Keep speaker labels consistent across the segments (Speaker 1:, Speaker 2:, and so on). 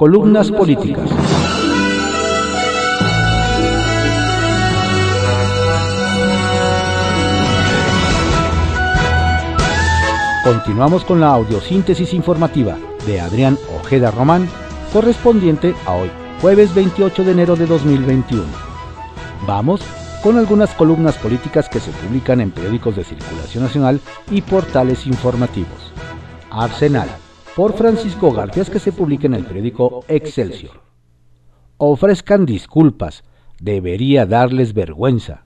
Speaker 1: Columnas políticas. Continuamos con la audiosíntesis informativa de Adrián Ojeda Román, correspondiente a hoy, jueves 28 de enero de 2021. Vamos con algunas columnas políticas que se publican en periódicos de circulación nacional y portales informativos. Arsenal, por Francisco Garfias, que se publica en el periódico Excelsior. Ofrezcan disculpas, debería darles vergüenza.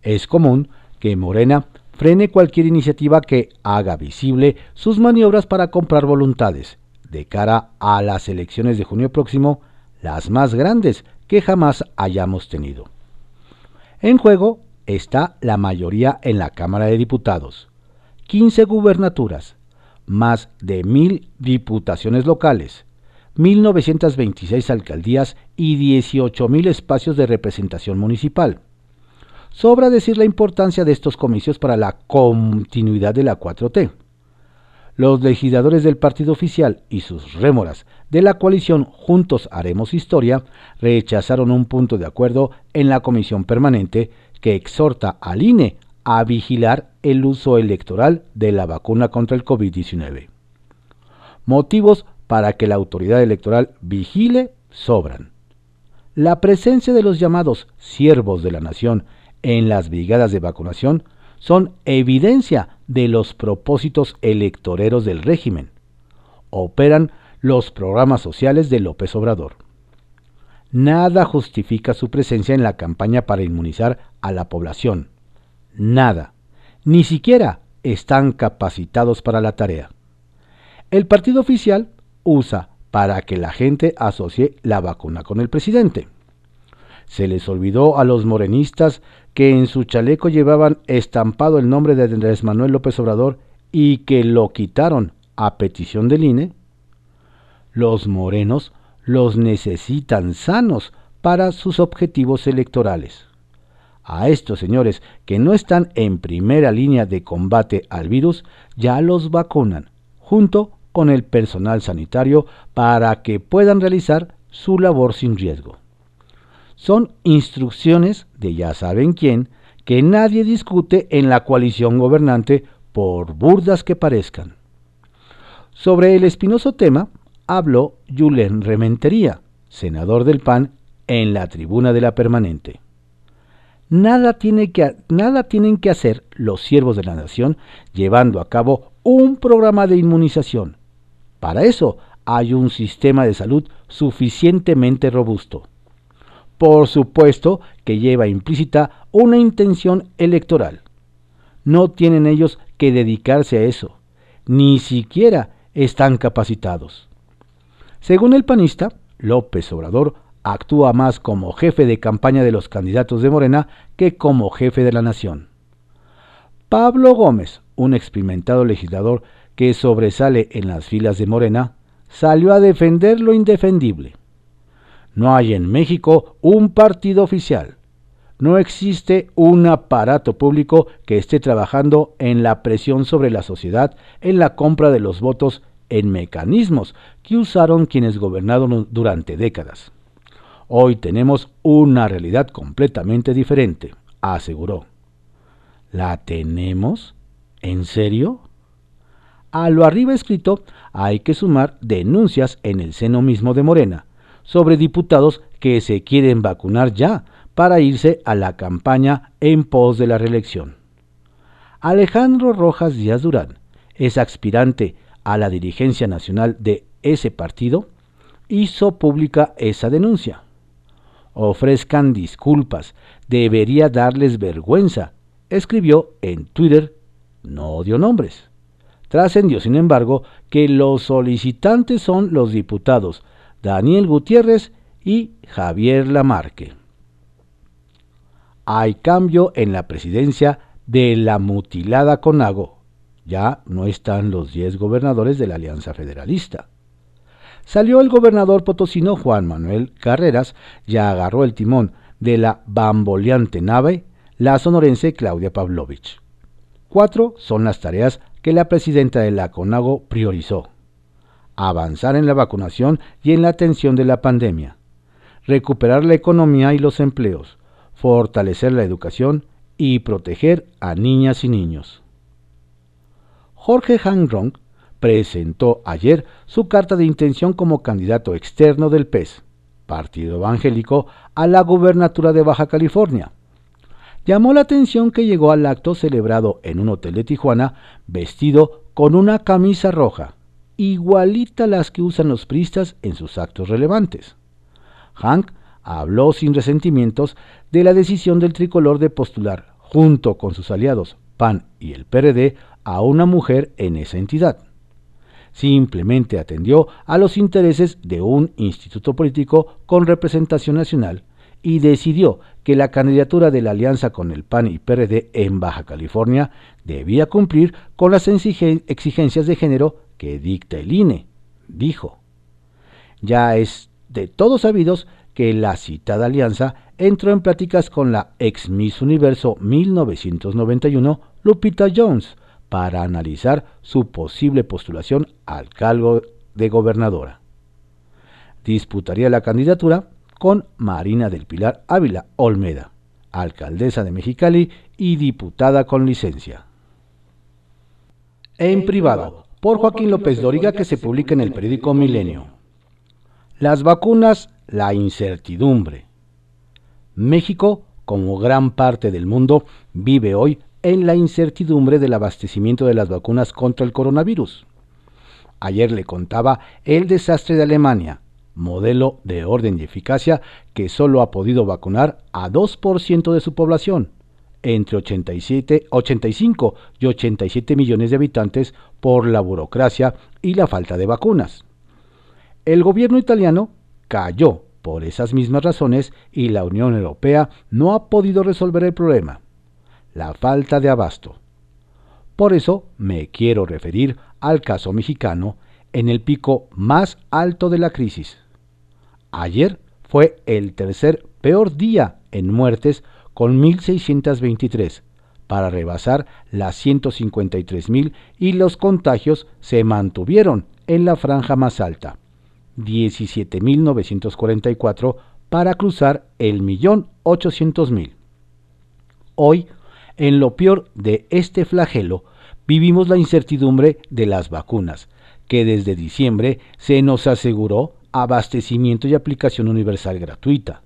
Speaker 1: Es común que Morena frene cualquier iniciativa que haga visible sus maniobras para comprar voluntades de cara a las elecciones de junio próximo, las más grandes que jamás hayamos tenido. En juego está la mayoría en la Cámara de Diputados, 15 gubernaturas, más de mil diputaciones locales, 1.926 alcaldías y 18.000 espacios de representación municipal. Sobra decir la importancia de estos comicios para la continuidad de la 4T. Los legisladores del partido oficial y sus rémoras de la coalición Juntos Haremos Historia rechazaron un punto de acuerdo en la comisión permanente que exhorta al INE a vigilar el uso electoral de la vacuna contra el COVID-19. Motivos para que la autoridad electoral vigile sobran. La presencia de los llamados siervos de la nación en las brigadas de vacunación son evidencia de los propósitos electoreros del régimen. Operan los programas sociales de López Obrador. Nada justifica su presencia en la campaña para inmunizar a la población nada. Ni siquiera están capacitados para la tarea. El partido oficial usa para que la gente asocie la vacuna con el presidente. Se les olvidó a los morenistas que en su chaleco llevaban estampado el nombre de Andrés Manuel López Obrador y que lo quitaron a petición del INE. Los morenos los necesitan sanos para sus objetivos electorales a estos señores que no están en primera línea de combate al virus, ya los vacunan, junto con el personal sanitario, para que puedan realizar su labor sin riesgo. Son instrucciones de ya saben quién que nadie discute en la coalición gobernante por burdas que parezcan. Sobre el espinoso tema habló Julen Rementería, senador del PAN, en la tribuna de la permanente. Nada, tiene que, nada tienen que hacer los siervos de la nación llevando a cabo un programa de inmunización. Para eso hay un sistema de salud suficientemente robusto. Por supuesto que lleva implícita una intención electoral. No tienen ellos que dedicarse a eso, ni siquiera están capacitados. Según el panista, López Obrador actúa más como jefe de campaña de los candidatos de Morena que como jefe de la nación. Pablo Gómez, un experimentado legislador que sobresale en las filas de Morena, salió a defender lo indefendible. No hay en México un partido oficial. No existe un aparato público que esté trabajando en la presión sobre la sociedad en la compra de los votos en mecanismos que usaron quienes gobernaron durante décadas. Hoy tenemos una realidad completamente diferente, aseguró. ¿La tenemos? ¿En serio? A lo arriba escrito hay que sumar denuncias en el seno mismo de Morena sobre diputados que se quieren vacunar ya para irse a la campaña en pos de la reelección. Alejandro Rojas Díaz Durán es aspirante a la dirigencia nacional de ese partido, hizo pública esa denuncia ofrezcan disculpas, debería darles vergüenza, escribió en Twitter, no dio nombres. Trascendió, sin embargo, que los solicitantes son los diputados Daniel Gutiérrez y Javier Lamarque. Hay cambio en la presidencia de la mutilada Conago. Ya no están los 10 gobernadores de la Alianza Federalista. Salió el gobernador potosino Juan Manuel Carreras y agarró el timón de la bamboleante nave la sonorense Claudia Pavlovich. Cuatro son las tareas que la presidenta de la CONAGO priorizó. avanzar en la vacunación y en la atención de la pandemia, recuperar la economía y los empleos, fortalecer la educación y proteger a niñas y niños. Jorge Hangrong presentó ayer su carta de intención como candidato externo del PES, Partido Evangélico, a la gubernatura de Baja California. Llamó la atención que llegó al acto celebrado en un hotel de Tijuana vestido con una camisa roja, igualita a las que usan los pristas en sus actos relevantes. Hank habló sin resentimientos de la decisión del tricolor de postular, junto con sus aliados PAN y el PRD, a una mujer en esa entidad. Simplemente atendió a los intereses de un instituto político con representación nacional y decidió que la candidatura de la alianza con el PAN y PRD en Baja California debía cumplir con las exigencias de género que dicta el INE, dijo. Ya es de todos sabidos que la citada alianza entró en pláticas con la ex Miss Universo 1991, Lupita Jones, para analizar su posible postulación al cargo de gobernadora. Disputaría la candidatura con Marina del Pilar Ávila Olmeda, alcaldesa de Mexicali y diputada con licencia. En privado, por Joaquín López Dóriga, que se publica en el periódico Milenio. Las vacunas la incertidumbre. México, como gran parte del mundo, vive hoy en la incertidumbre del abastecimiento de las vacunas contra el coronavirus. Ayer le contaba el desastre de Alemania, modelo de orden y eficacia que solo ha podido vacunar a 2% de su población, entre 87, 85 y 87 millones de habitantes por la burocracia y la falta de vacunas. El gobierno italiano cayó por esas mismas razones y la Unión Europea no ha podido resolver el problema, la falta de abasto. Por eso me quiero referir al caso mexicano en el pico más alto de la crisis. Ayer fue el tercer peor día en muertes con 1.623 para rebasar las 153.000 y los contagios se mantuvieron en la franja más alta. 17.944 para cruzar el millón mil. Hoy, en lo peor de este flagelo, vivimos la incertidumbre de las vacunas, que desde diciembre se nos aseguró abastecimiento y aplicación universal gratuita.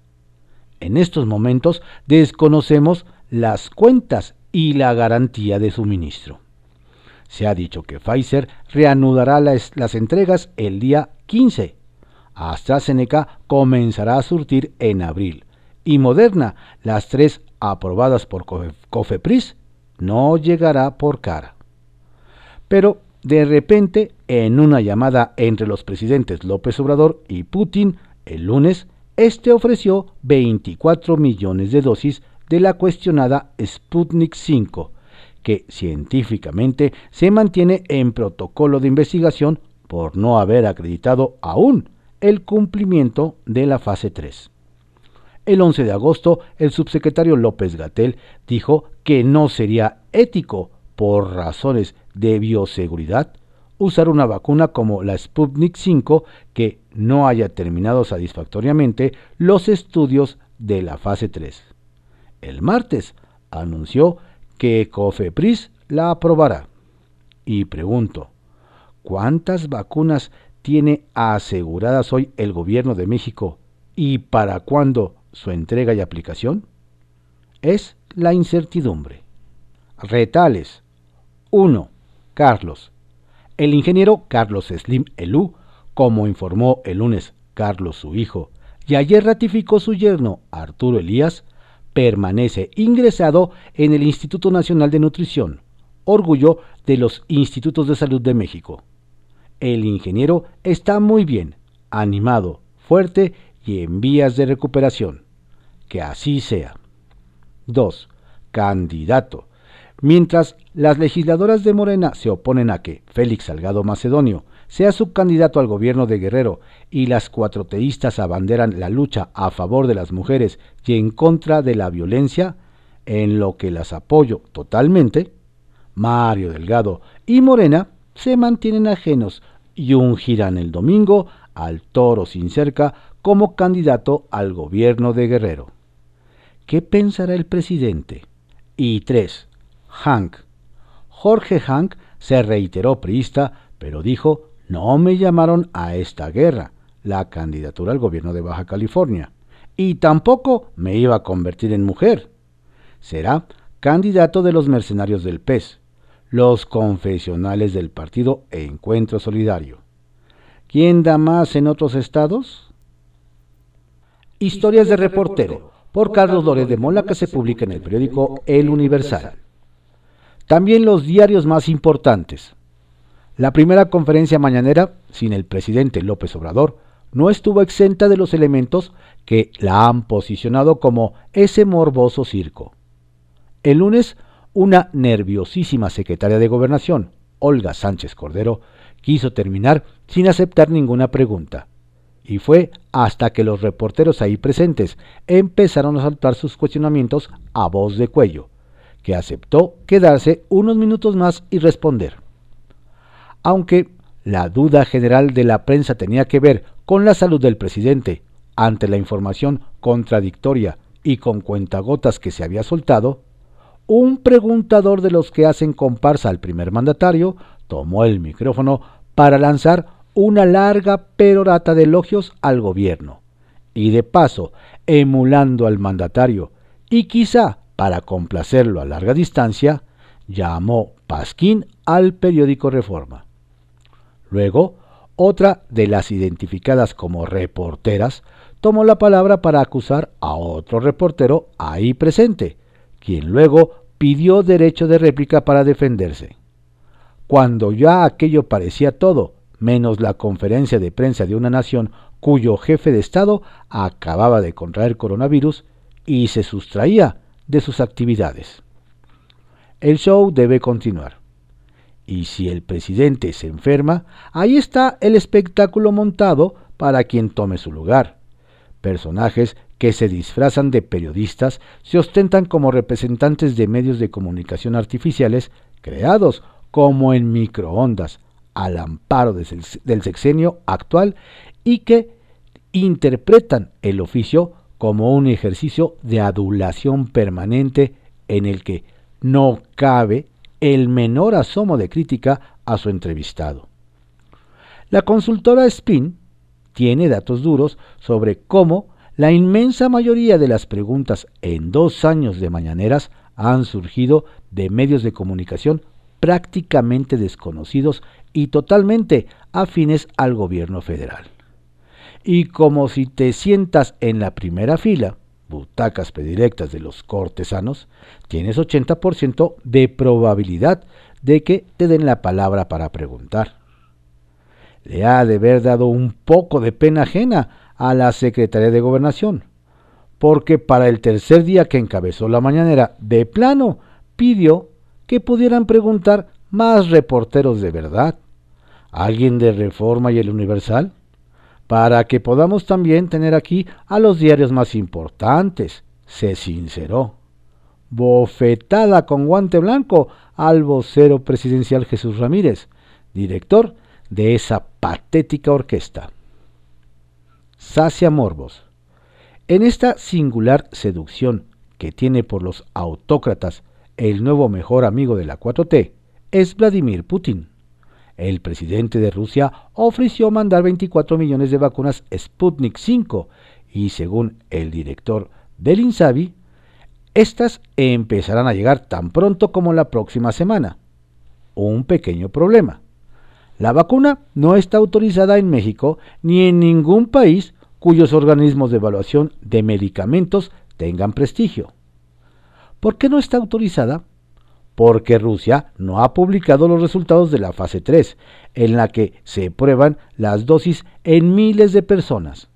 Speaker 1: En estos momentos desconocemos las cuentas y la garantía de suministro. Se ha dicho que Pfizer reanudará las, entregas el día 15 AstraZeneca comenzará a surtir en abril y Moderna, las tres aprobadas por Cofepris, no llegará por cara. Pero de repente, en una llamada entre los presidentes López Obrador y Putin el lunes, este ofreció 24 millones de dosis de la cuestionada Sputnik 5, que científicamente se mantiene en protocolo de investigación por no haber acreditado aún el cumplimiento de la fase 3. El 11 de agosto, el subsecretario López Gatel dijo que no sería ético, por razones de bioseguridad, usar una vacuna como la Sputnik 5 que no haya terminado satisfactoriamente los estudios de la fase 3. El martes anunció que Cofepris la aprobará. Y pregunto, ¿cuántas vacunas tiene aseguradas hoy el gobierno de México y para cuándo su entrega y aplicación? Es la incertidumbre. Retales. 1. Carlos. El ingeniero Carlos Slim Elú, como informó el lunes Carlos su hijo, y ayer ratificó su yerno Arturo Elías, permanece ingresado en el Instituto Nacional de Nutrición, orgullo de los Institutos de Salud de México. El ingeniero está muy bien, animado, fuerte y en vías de recuperación. Que así sea. 2. Candidato. Mientras las legisladoras de Morena se oponen a que Félix Salgado Macedonio sea subcandidato al gobierno de Guerrero y las cuatroteístas abanderan la lucha a favor de las mujeres y en contra de la violencia, en lo que las apoyo totalmente, Mario Delgado y Morena se mantienen ajenos y ungirán el domingo al toro sin cerca como candidato al gobierno de Guerrero. ¿Qué pensará el presidente? Y 3. Hank. Jorge Hank se reiteró priista, pero dijo, no me llamaron a esta guerra, la candidatura al gobierno de Baja California, y tampoco me iba a convertir en mujer. Será candidato de los mercenarios del PES, los confesionales del partido Encuentro Solidario. ¿Quién da más en otros estados? Historias de reportero, por Carlos Lórez de Mola, que se publica en el periódico El Universal. También los diarios más importantes. La primera conferencia mañanera, sin el presidente López Obrador, no estuvo exenta de los elementos que la han posicionado como ese morboso circo. El lunes una nerviosísima secretaria de Gobernación, Olga Sánchez Cordero, quiso terminar sin aceptar ninguna pregunta. Y fue hasta que los reporteros ahí presentes empezaron a saltar sus cuestionamientos a voz de cuello, que aceptó quedarse unos minutos más y responder. Aunque la duda general de la prensa tenía que ver con la salud del presidente, ante la información contradictoria y con cuentagotas que se había soltado, un preguntador de los que hacen comparsa al primer mandatario tomó el micrófono para lanzar una larga perorata de elogios al gobierno, y de paso, emulando al mandatario, y quizá para complacerlo a larga distancia, llamó Pasquín al periódico Reforma. Luego, otra de las identificadas como reporteras tomó la palabra para acusar a otro reportero ahí presente, quien luego pidió derecho de réplica para defenderse. Cuando ya aquello parecía todo, menos la conferencia de prensa de una nación cuyo jefe de Estado acababa de contraer coronavirus y se sustraía de sus actividades. El show debe continuar. Y si el presidente se enferma, ahí está el espectáculo montado para quien tome su lugar. Personajes que se disfrazan de periodistas se ostentan como representantes de medios de comunicación artificiales creados como en microondas al amparo del sexenio actual y que interpretan el oficio como un ejercicio de adulación permanente en el que no cabe el menor asomo de crítica a su entrevistado. La consultora Spin tiene datos duros sobre cómo la inmensa mayoría de las preguntas en dos años de mañaneras han surgido de medios de comunicación prácticamente desconocidos y totalmente afines al gobierno federal. Y como si te sientas en la primera fila, butacas predilectas de los cortesanos, tienes 80% de probabilidad de que te den la palabra para preguntar. Le ha de haber dado un poco de pena ajena a la Secretaría de Gobernación, porque para el tercer día que encabezó la mañanera, de plano, pidió que pudieran preguntar más reporteros de verdad, alguien de Reforma y el Universal, para que podamos también tener aquí a los diarios más importantes, se sinceró. Bofetada con guante blanco al vocero presidencial Jesús Ramírez, director de esa patética orquesta sacia morbos. En esta singular seducción que tiene por los autócratas el nuevo mejor amigo de la 4T es Vladimir Putin. El presidente de Rusia ofreció mandar 24 millones de vacunas Sputnik 5 y según el director del INSABI, estas empezarán a llegar tan pronto como la próxima semana. Un pequeño problema. La vacuna no está autorizada en México ni en ningún país cuyos organismos de evaluación de medicamentos tengan prestigio. ¿Por qué no está autorizada? Porque Rusia no ha publicado los resultados de la fase 3, en la que se prueban las dosis en miles de personas.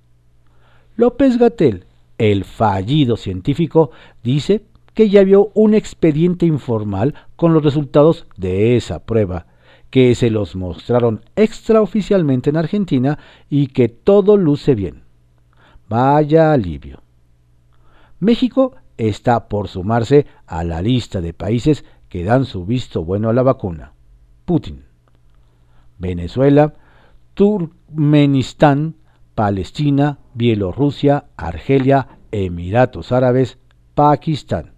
Speaker 1: López Gatel, el fallido científico, dice que ya vio un expediente informal con los resultados de esa prueba que se los mostraron extraoficialmente en Argentina y que todo luce bien. Vaya alivio. México está por sumarse a la lista de países que dan su visto bueno a la vacuna. Putin. Venezuela Turkmenistán, Palestina, Bielorrusia, Argelia, Emiratos Árabes, Pakistán.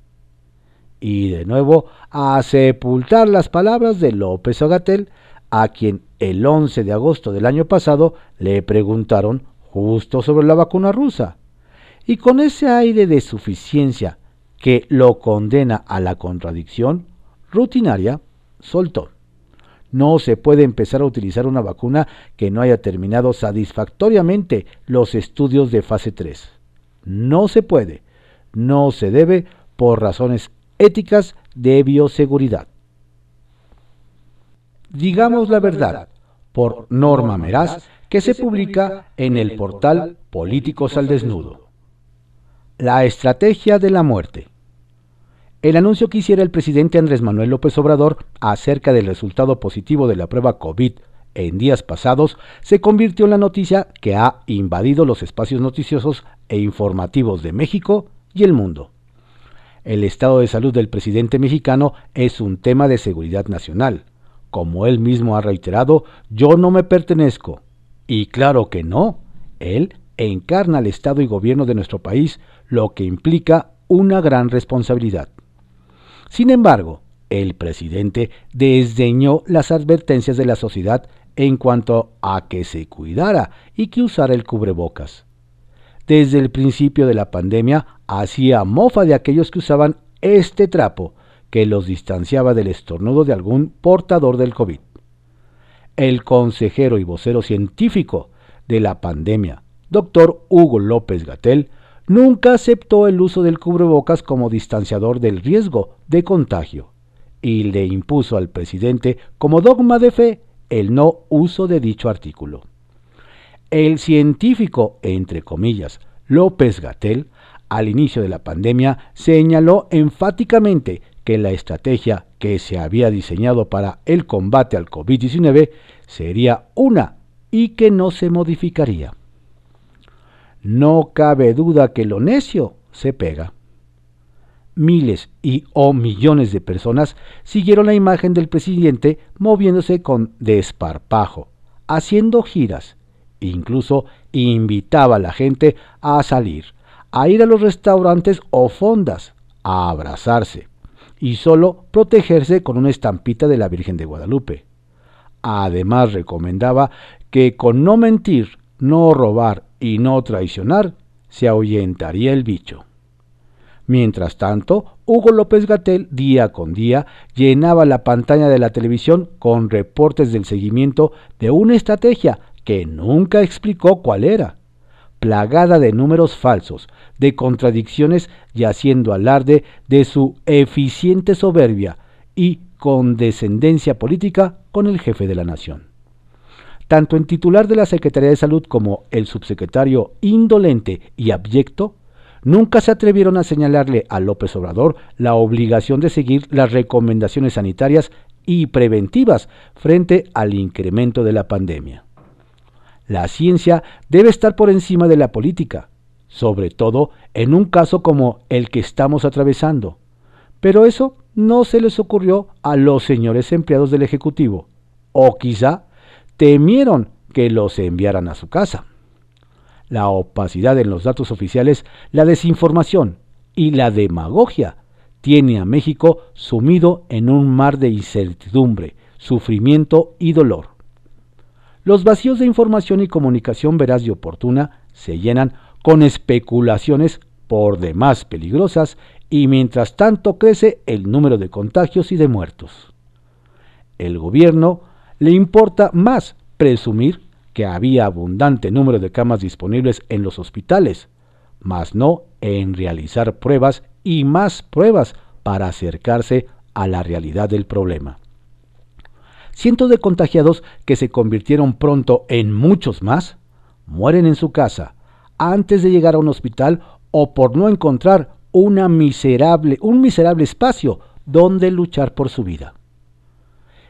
Speaker 1: Y de nuevo a sepultar las palabras de López Agatel, a quien el 11 de agosto del año pasado le preguntaron justo sobre la vacuna rusa. Y con ese aire de suficiencia que lo condena a la contradicción rutinaria, soltó. No se puede empezar a utilizar una vacuna que no haya terminado satisfactoriamente los estudios de fase 3. No se puede, no se debe por razones éticas de bioseguridad. Digamos la verdad, por Norma Meraz, que se publica en el portal Políticos al Desnudo. La estrategia de la muerte. El anuncio que hiciera el presidente Andrés Manuel López Obrador acerca del resultado positivo de la prueba COVID en días pasados se convirtió en la noticia que ha invadido los espacios noticiosos e informativos de México y el mundo. El estado de salud del presidente mexicano es un tema de seguridad nacional. Como él mismo ha reiterado, yo no me pertenezco. Y claro que no. Él encarna el Estado y gobierno de nuestro país, lo que implica una gran responsabilidad. Sin embargo, el presidente desdeñó las advertencias de la sociedad en cuanto a que se cuidara y que usara el cubrebocas desde el principio de la pandemia hacía mofa de aquellos que usaban este trapo que los distanciaba del estornudo de algún portador del COVID. El consejero y vocero científico de la pandemia, doctor Hugo López Gatel, nunca aceptó el uso del cubrebocas como distanciador del riesgo de contagio y le impuso al presidente como dogma de fe el no uso de dicho artículo. El científico, entre comillas, López Gatel, al inicio de la pandemia, señaló enfáticamente que la estrategia que se había diseñado para el combate al COVID-19 sería una y que no se modificaría. No cabe duda que lo necio se pega. Miles y o millones de personas siguieron la imagen del presidente moviéndose con desparpajo, haciendo giras, Incluso invitaba a la gente a salir, a ir a los restaurantes o fondas, a abrazarse y solo protegerse con una estampita de la Virgen de Guadalupe. Además recomendaba que con no mentir, no robar y no traicionar, se ahuyentaría el bicho. Mientras tanto, Hugo López Gatel día con día llenaba la pantalla de la televisión con reportes del seguimiento de una estrategia que nunca explicó cuál era, plagada de números falsos, de contradicciones y haciendo alarde de su eficiente soberbia y condescendencia política con el jefe de la nación. Tanto el titular de la Secretaría de Salud como el subsecretario indolente y abyecto nunca se atrevieron a señalarle a López Obrador la obligación de seguir las recomendaciones sanitarias y preventivas frente al incremento de la pandemia. La ciencia debe estar por encima de la política, sobre todo en un caso como el que estamos atravesando. Pero eso no se les ocurrió a los señores empleados del Ejecutivo, o quizá temieron que los enviaran a su casa. La opacidad en los datos oficiales, la desinformación y la demagogia tiene a México sumido en un mar de incertidumbre, sufrimiento y dolor. Los vacíos de información y comunicación veraz y oportuna se llenan con especulaciones por demás peligrosas y mientras tanto crece el número de contagios y de muertos. El gobierno le importa más presumir que había abundante número de camas disponibles en los hospitales, mas no en realizar pruebas y más pruebas para acercarse a la realidad del problema cientos de contagiados que se convirtieron pronto en muchos más, mueren en su casa antes de llegar a un hospital o por no encontrar un miserable espacio donde luchar por su vida.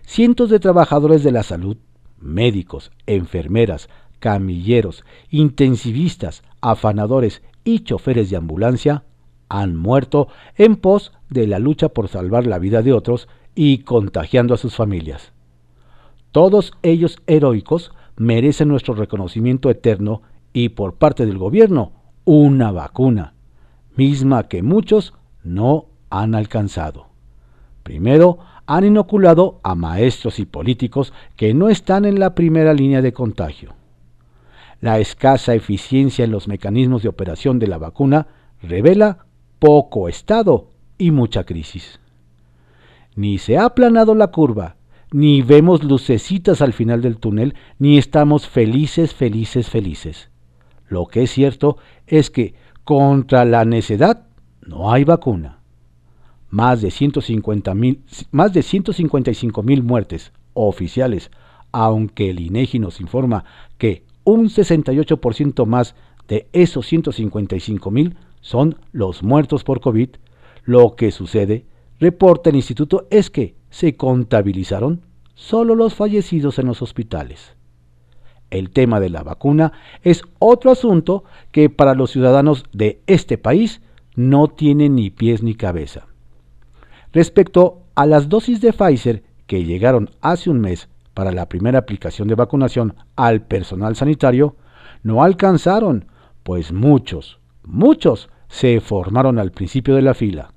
Speaker 1: Cientos de trabajadores de la salud, médicos, enfermeras, camilleros, intensivistas, afanadores y choferes de ambulancia han muerto en pos de la lucha por salvar la vida de otros y contagiando a sus familias todos ellos heroicos merecen nuestro reconocimiento eterno y por parte del gobierno una vacuna, misma que muchos no han alcanzado. Primero, han inoculado a maestros y políticos que no están en la primera línea de contagio. La escasa eficiencia en los mecanismos de operación de la vacuna revela poco estado y mucha crisis. Ni se ha aplanado la curva, ni vemos lucecitas al final del túnel, ni estamos felices, felices, felices. Lo que es cierto es que contra la necedad no hay vacuna. Más de, 150 más de 155 mil muertes oficiales, aunque el INEGI nos informa que un 68% más de esos 155 mil son los muertos por COVID, lo que sucede, reporta el instituto, es que se contabilizaron solo los fallecidos en los hospitales. El tema de la vacuna es otro asunto que para los ciudadanos de este país no tiene ni pies ni cabeza. Respecto a las dosis de Pfizer que llegaron hace un mes para la primera aplicación de vacunación al personal sanitario, no alcanzaron, pues muchos, muchos se formaron al principio de la fila.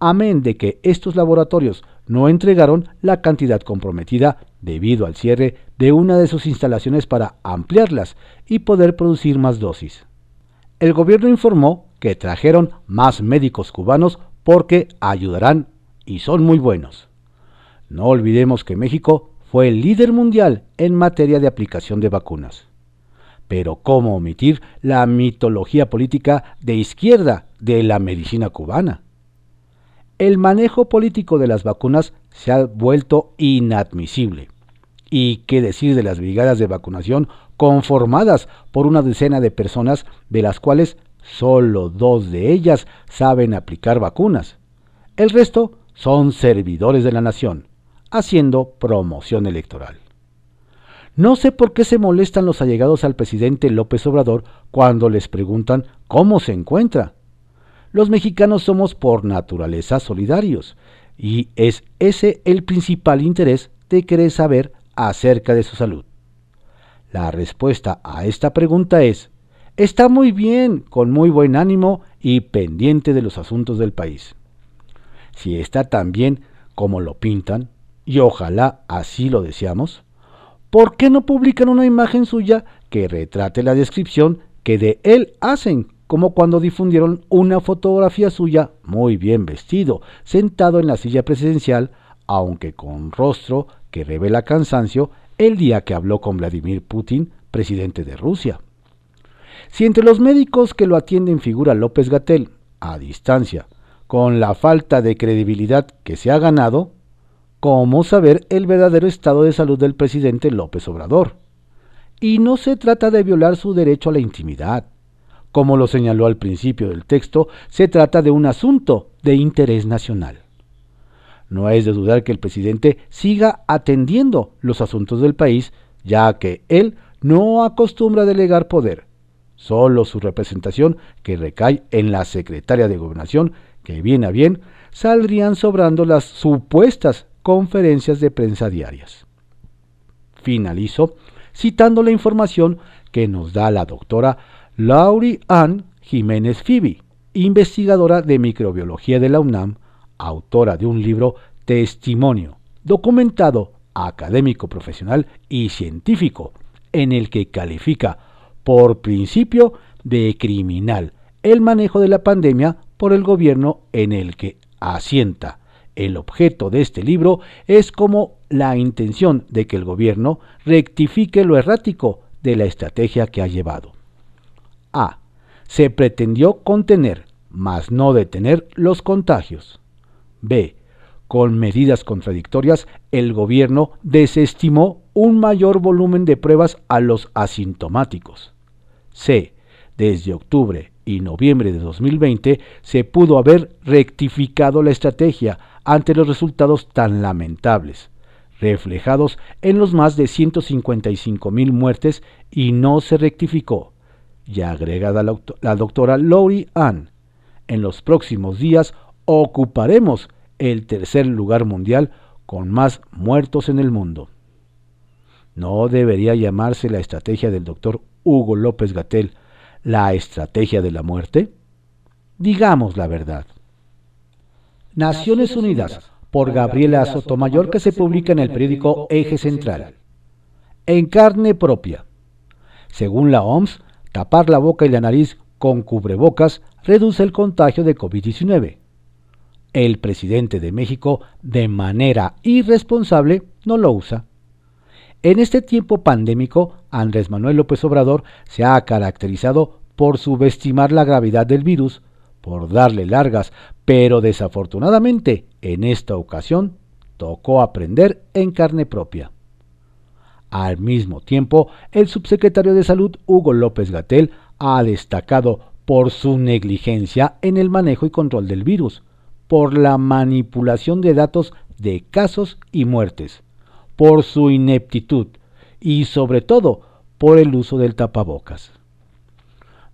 Speaker 1: Amén de que estos laboratorios no entregaron la cantidad comprometida debido al cierre de una de sus instalaciones para ampliarlas y poder producir más dosis. El gobierno informó que trajeron más médicos cubanos porque ayudarán y son muy buenos. No olvidemos que México fue el líder mundial en materia de aplicación de vacunas. Pero ¿cómo omitir la mitología política de izquierda de la medicina cubana? el manejo político de las vacunas se ha vuelto inadmisible. ¿Y qué decir de las brigadas de vacunación conformadas por una decena de personas de las cuales solo dos de ellas saben aplicar vacunas? El resto son servidores de la nación, haciendo promoción electoral. No sé por qué se molestan los allegados al presidente López Obrador cuando les preguntan cómo se encuentra los mexicanos somos por naturaleza solidarios y es ese el principal interés de querer saber acerca de su salud. La respuesta a esta pregunta es, está muy bien, con muy buen ánimo y pendiente de los asuntos del país. Si está tan bien como lo pintan, y ojalá así lo deseamos, ¿por qué no publican una imagen suya que retrate la descripción que de él hacen como cuando difundieron una fotografía suya muy bien vestido, sentado en la silla presidencial, aunque con rostro que revela cansancio, el día que habló con Vladimir Putin, presidente de Rusia. Si entre los médicos que lo atienden figura López Gatel, a distancia, con la falta de credibilidad que se ha ganado, ¿cómo saber el verdadero estado de salud del presidente López Obrador? Y no se trata de violar su derecho a la intimidad, como lo señaló al principio del texto, se trata de un asunto de interés nacional. No es de dudar que el presidente siga atendiendo los asuntos del país, ya que él no acostumbra delegar poder. Solo su representación, que recae en la secretaria de Gobernación, que viene a bien, saldrían sobrando las supuestas conferencias de prensa diarias. Finalizo citando la información que nos da la doctora Laurie Ann Jiménez Fibi, investigadora de microbiología de la UNAM, autora de un libro Testimonio, documentado, académico, profesional y científico, en el que califica por principio de criminal el manejo de la pandemia por el gobierno en el que asienta. El objeto de este libro es como la intención de que el gobierno rectifique lo errático de la estrategia que ha llevado. A. Se pretendió contener, mas no detener los contagios. B. Con medidas contradictorias, el gobierno desestimó un mayor volumen de pruebas a los asintomáticos. C. Desde octubre y noviembre de 2020 se pudo haber rectificado la estrategia ante los resultados tan lamentables, reflejados en los más de 155 mil muertes y no se rectificó y agregada la, doctora Lori Ann. En los próximos días ocuparemos el tercer lugar mundial con más muertos en el mundo. ¿No debería llamarse la estrategia del doctor Hugo López Gatel la estrategia de la muerte? Digamos la verdad. Naciones Unidas, por Gabriela Sotomayor, que se publica en el periódico Eje Central. En carne propia. Según la OMS, tapar la boca y la nariz con cubrebocas reduce el contagio de COVID-19. El presidente de México, de manera irresponsable, no lo usa. En este tiempo pandémico, Andrés Manuel López Obrador se ha caracterizado por subestimar la gravedad del virus, por darle largas, pero desafortunadamente en esta ocasión tocó aprender en carne propia. Al mismo tiempo, el subsecretario de Salud, Hugo López Gatel, ha destacado por su negligencia en el manejo y control del virus, por la manipulación de datos de casos y muertes, por su ineptitud y sobre todo por el uso del tapabocas.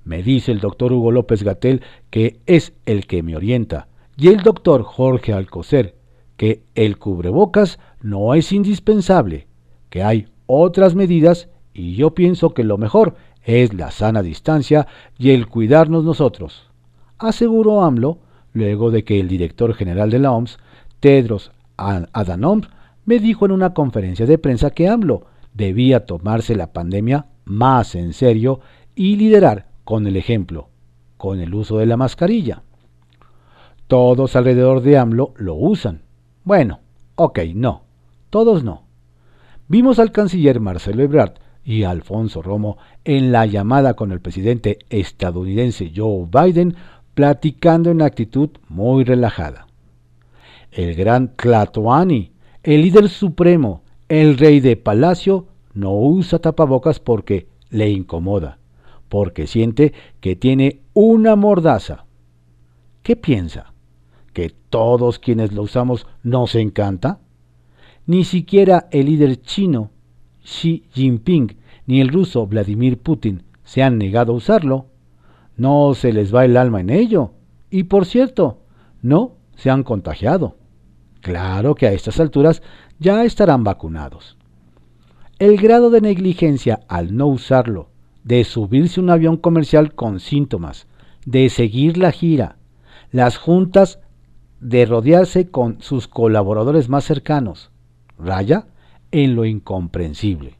Speaker 1: Me dice el doctor Hugo López Gatel que es el que me orienta y el doctor Jorge Alcocer que el cubrebocas no es indispensable, que hay otras medidas y yo pienso que lo mejor es la sana distancia y el cuidarnos nosotros. Aseguró AMLO luego de que el director general de la OMS, Tedros Adhanom, me dijo en una conferencia de prensa que AMLO debía tomarse la pandemia más en serio y liderar con el ejemplo, con el uso de la mascarilla. Todos alrededor de AMLO lo usan. Bueno, ok, no, todos no. Vimos al canciller Marcelo Ebrard y a Alfonso Romo en la llamada con el presidente estadounidense Joe Biden platicando en actitud muy relajada. El gran Tlatoani el líder supremo, el rey de palacio, no usa tapabocas porque le incomoda, porque siente que tiene una mordaza. ¿Qué piensa? ¿Que todos quienes lo usamos nos encanta? Ni siquiera el líder chino Xi Jinping ni el ruso Vladimir Putin se han negado a usarlo. No se les va el alma en ello. Y por cierto, no se han contagiado. Claro que a estas alturas ya estarán vacunados. El grado de negligencia al no usarlo, de subirse un avión comercial con síntomas, de seguir la gira, las juntas de rodearse con sus colaboradores más cercanos, raya en lo incomprensible.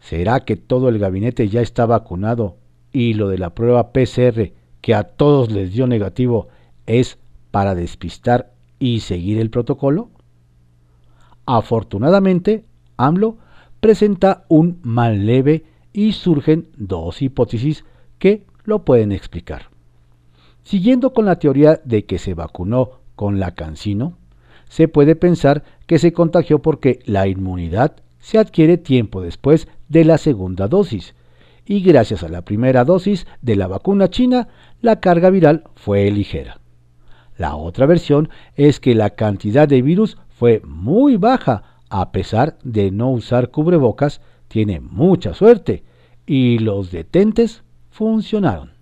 Speaker 1: ¿Será que todo el gabinete ya está vacunado y lo de la prueba PCR que a todos les dio negativo es para despistar y seguir el protocolo? Afortunadamente, AMLO presenta un mal leve y surgen dos hipótesis que lo pueden explicar. Siguiendo con la teoría de que se vacunó con la cancino, se puede pensar que se contagió porque la inmunidad se adquiere tiempo después de la segunda dosis, y gracias a la primera dosis de la vacuna china, la carga viral fue ligera. La otra versión es que la cantidad de virus fue muy baja, a pesar de no usar cubrebocas, tiene mucha suerte, y los detentes funcionaron.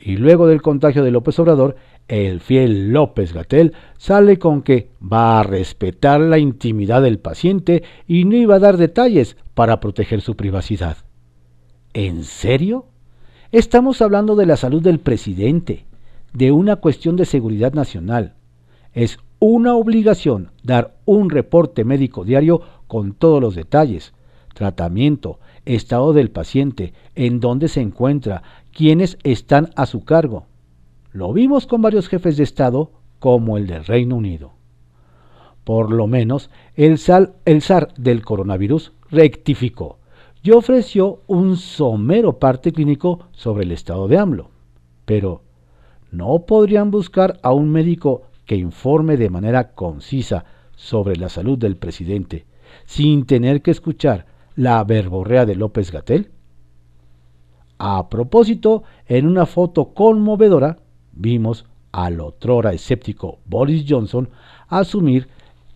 Speaker 1: Y luego del contagio de López Obrador, el fiel López Gatel sale con que va a respetar la intimidad del paciente y no iba a dar detalles para proteger su privacidad. ¿En serio? Estamos hablando de la salud del presidente, de una cuestión de seguridad nacional. Es una obligación dar un reporte médico diario con todos los detalles, tratamiento, estado del paciente, en dónde se encuentra, quiénes están a su cargo. Lo vimos con varios jefes de Estado como el del Reino Unido. Por lo menos el, el SAR del coronavirus rectificó y ofreció un somero parte clínico sobre el estado de AMLO. Pero ¿no podrían buscar a un médico que informe de manera concisa sobre la salud del presidente sin tener que escuchar la verborrea de López Gatel? A propósito, en una foto conmovedora vimos al otrora escéptico Boris Johnson asumir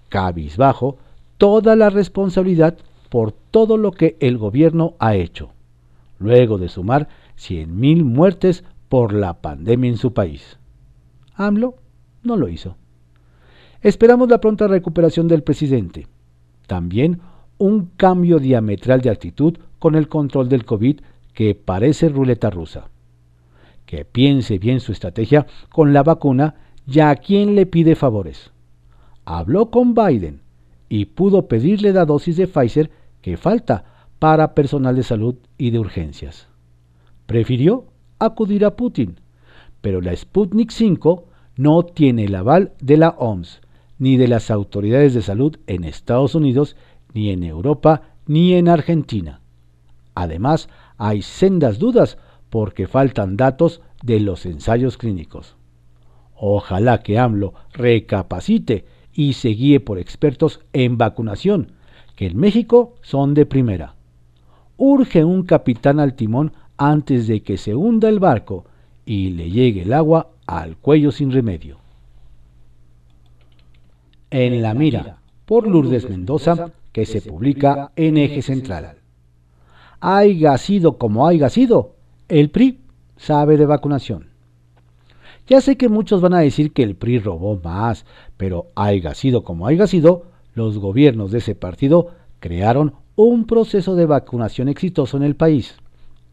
Speaker 1: cabizbajo toda la responsabilidad por todo lo que el gobierno ha hecho, luego de sumar 100.000 muertes por la pandemia en su país. AMLO no lo hizo. Esperamos la pronta recuperación del presidente. También un cambio diametral de actitud con el control del COVID que parece ruleta rusa. Que piense bien su estrategia con la vacuna y a quién le pide favores. Habló con Biden y pudo pedirle la dosis de Pfizer que falta para personal de salud y de urgencias. Prefirió acudir a Putin, pero la Sputnik 5 no tiene el aval de la OMS ni de las autoridades de salud en Estados Unidos, ni en Europa, ni en Argentina. Además, hay sendas dudas porque faltan datos de los ensayos clínicos. Ojalá que AMLO recapacite y se guíe por expertos en vacunación, que en México son de primera. Urge un capitán al timón antes de que se hunda el barco y le llegue el agua al cuello sin remedio. En la mira, por Lourdes Mendoza, que se publica en Eje Central. Haiga sido como haya sido, el PRI sabe de vacunación. Ya sé que muchos van a decir que el PRI robó más, pero haya sido como haya sido, los gobiernos de ese partido crearon un proceso de vacunación exitoso en el país.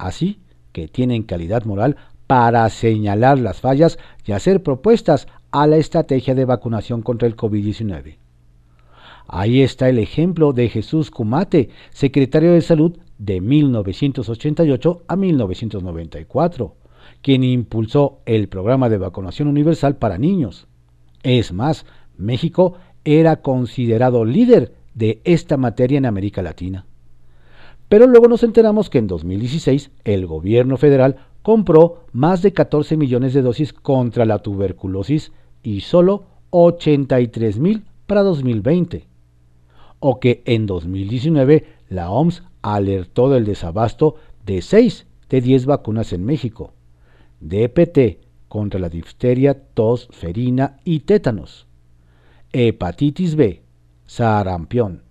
Speaker 1: Así que tienen calidad moral para señalar las fallas y hacer propuestas a la estrategia de vacunación contra el COVID-19. Ahí está el ejemplo de Jesús Cumate, secretario de Salud de 1988 a 1994 quien impulsó el programa de vacunación universal para niños. Es más, México era considerado líder de esta materia en América Latina. Pero luego nos enteramos que en 2016 el gobierno federal compró más de 14 millones de dosis contra la tuberculosis y solo 83 mil para 2020. O que en 2019 la OMS alertó del desabasto de 6 de 10 vacunas en México. DPT contra la difteria, tos, ferina y tétanos, hepatitis B, sarampión,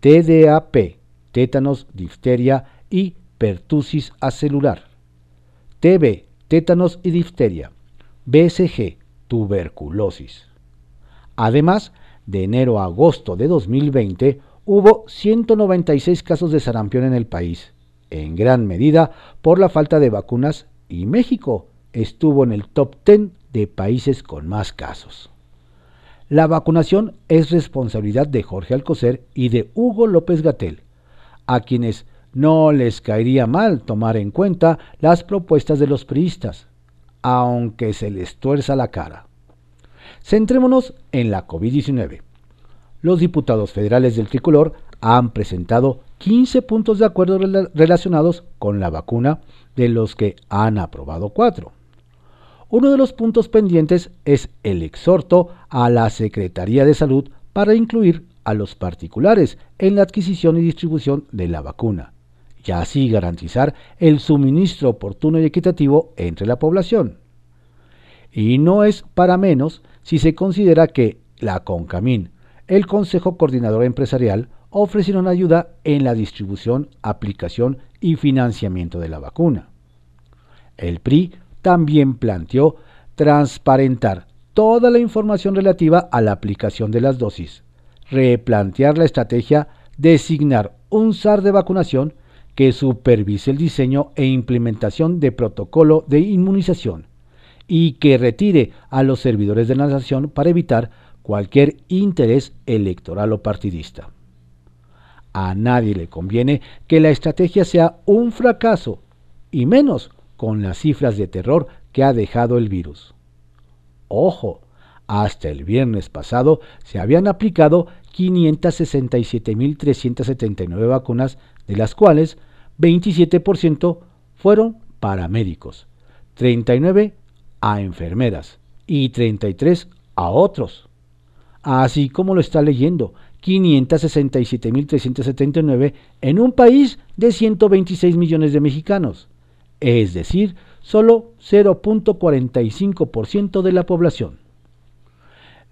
Speaker 1: TDAP, tétanos, difteria y pertusis acelular, TB, tétanos y difteria, BCG, tuberculosis. Además, de enero a agosto de 2020 hubo 196 casos de sarampión en el país, en gran medida por la falta de vacunas y México estuvo en el top 10 de países con más casos. La vacunación es responsabilidad de Jorge Alcocer y de Hugo López Gatel, a quienes no les caería mal tomar en cuenta las propuestas de los priistas, aunque se les tuerza la cara. Centrémonos en la COVID-19. Los diputados federales del tricolor han presentado 15 puntos de acuerdo relacionados con la vacuna, de los que han aprobado 4. Uno de los puntos pendientes es el exhorto a la Secretaría de Salud para incluir a los particulares en la adquisición y distribución de la vacuna, y así garantizar el suministro oportuno y equitativo entre la población. Y no es para menos si se considera que la CONCAMIN, el Consejo Coordinador Empresarial, ofrecieron ayuda en la distribución, aplicación y financiamiento de la vacuna. El PRI también planteó transparentar toda la información relativa a la aplicación de las dosis, replantear la estrategia, designar un SAR de vacunación que supervise el diseño e implementación de protocolo de inmunización y que retire a los servidores de la nación para evitar cualquier interés electoral o partidista. A nadie le conviene que la estrategia sea un fracaso, y menos con las cifras de terror que ha dejado el virus. Ojo, hasta el viernes pasado se habían aplicado 567.379 vacunas, de las cuales 27% fueron para médicos, 39 a enfermeras y 33 a otros. Así como lo está leyendo, 567.379 en un país de 126 millones de mexicanos es decir, solo 0.45% de la población.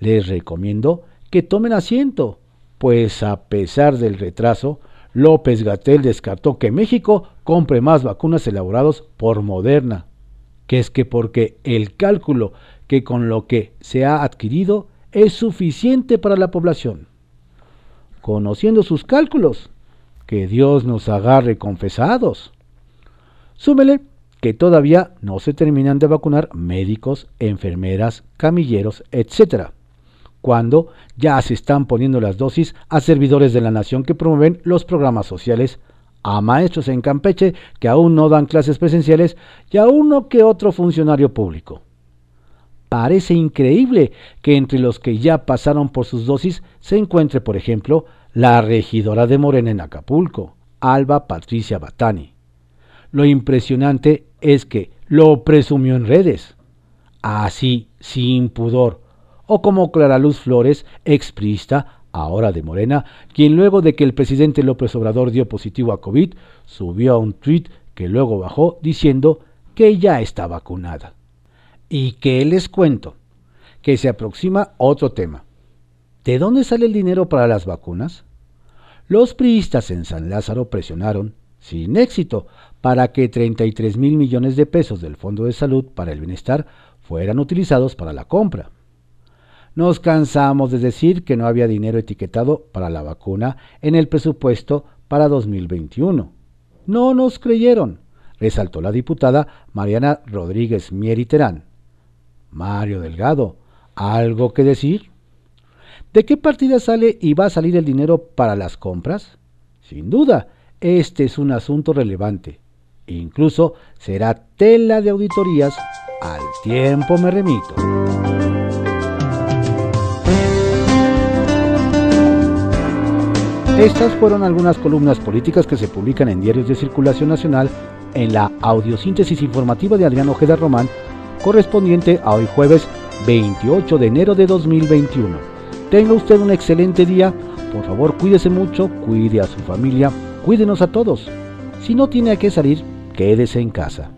Speaker 1: Les recomiendo que tomen asiento, pues a pesar del retraso, López Gatel descartó que México compre más vacunas elaboradas por Moderna, que es que porque el cálculo que con lo que se ha adquirido es suficiente para la población. Conociendo sus cálculos, que Dios nos agarre confesados. Súmele que todavía no se terminan de vacunar médicos, enfermeras, camilleros, etc., cuando ya se están poniendo las dosis a servidores de la nación que promueven los programas sociales, a maestros en Campeche que aún no dan clases presenciales y a uno que otro funcionario público. Parece increíble que entre los que ya pasaron por sus dosis se encuentre, por ejemplo, la regidora de Morena en Acapulco, Alba Patricia Batani. Lo impresionante es que lo presumió en redes, así, sin pudor, o como Clara Luz Flores, exprista, ahora de Morena, quien luego de que el presidente López Obrador dio positivo a COVID, subió a un tuit que luego bajó diciendo que ya está vacunada. Y que les cuento que se aproxima otro tema. ¿De dónde sale el dinero para las vacunas? Los priistas en San Lázaro presionaron, sin éxito, para que 33 mil millones de pesos del Fondo de Salud para el Bienestar fueran utilizados para la compra. Nos cansamos de decir que no había dinero etiquetado para la vacuna en el presupuesto para 2021. No nos creyeron, resaltó la diputada Mariana Rodríguez Mieriterán. Mario Delgado, ¿algo que decir? ¿De qué partida sale y va a salir el dinero para las compras? Sin duda, este es un asunto relevante. Incluso será tela de auditorías. Al tiempo me remito. Estas fueron algunas columnas políticas que se publican en diarios de circulación nacional en la audiosíntesis informativa de Adrián Ojeda Román correspondiente a hoy jueves 28 de enero de 2021. Tenga usted un excelente día, por favor cuídese mucho, cuide a su familia, cuídenos a todos. Si no tiene a qué salir, quédese en casa.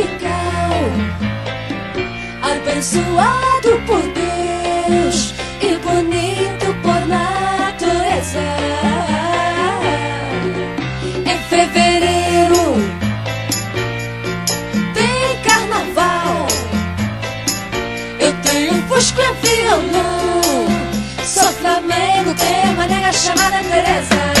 Speaker 2: Tropical, abençoado por Deus e bonito por natureza. Em fevereiro tem carnaval. Eu tenho um fusco e violão. Sou Flamengo, tenho uma nega chamada Teresa.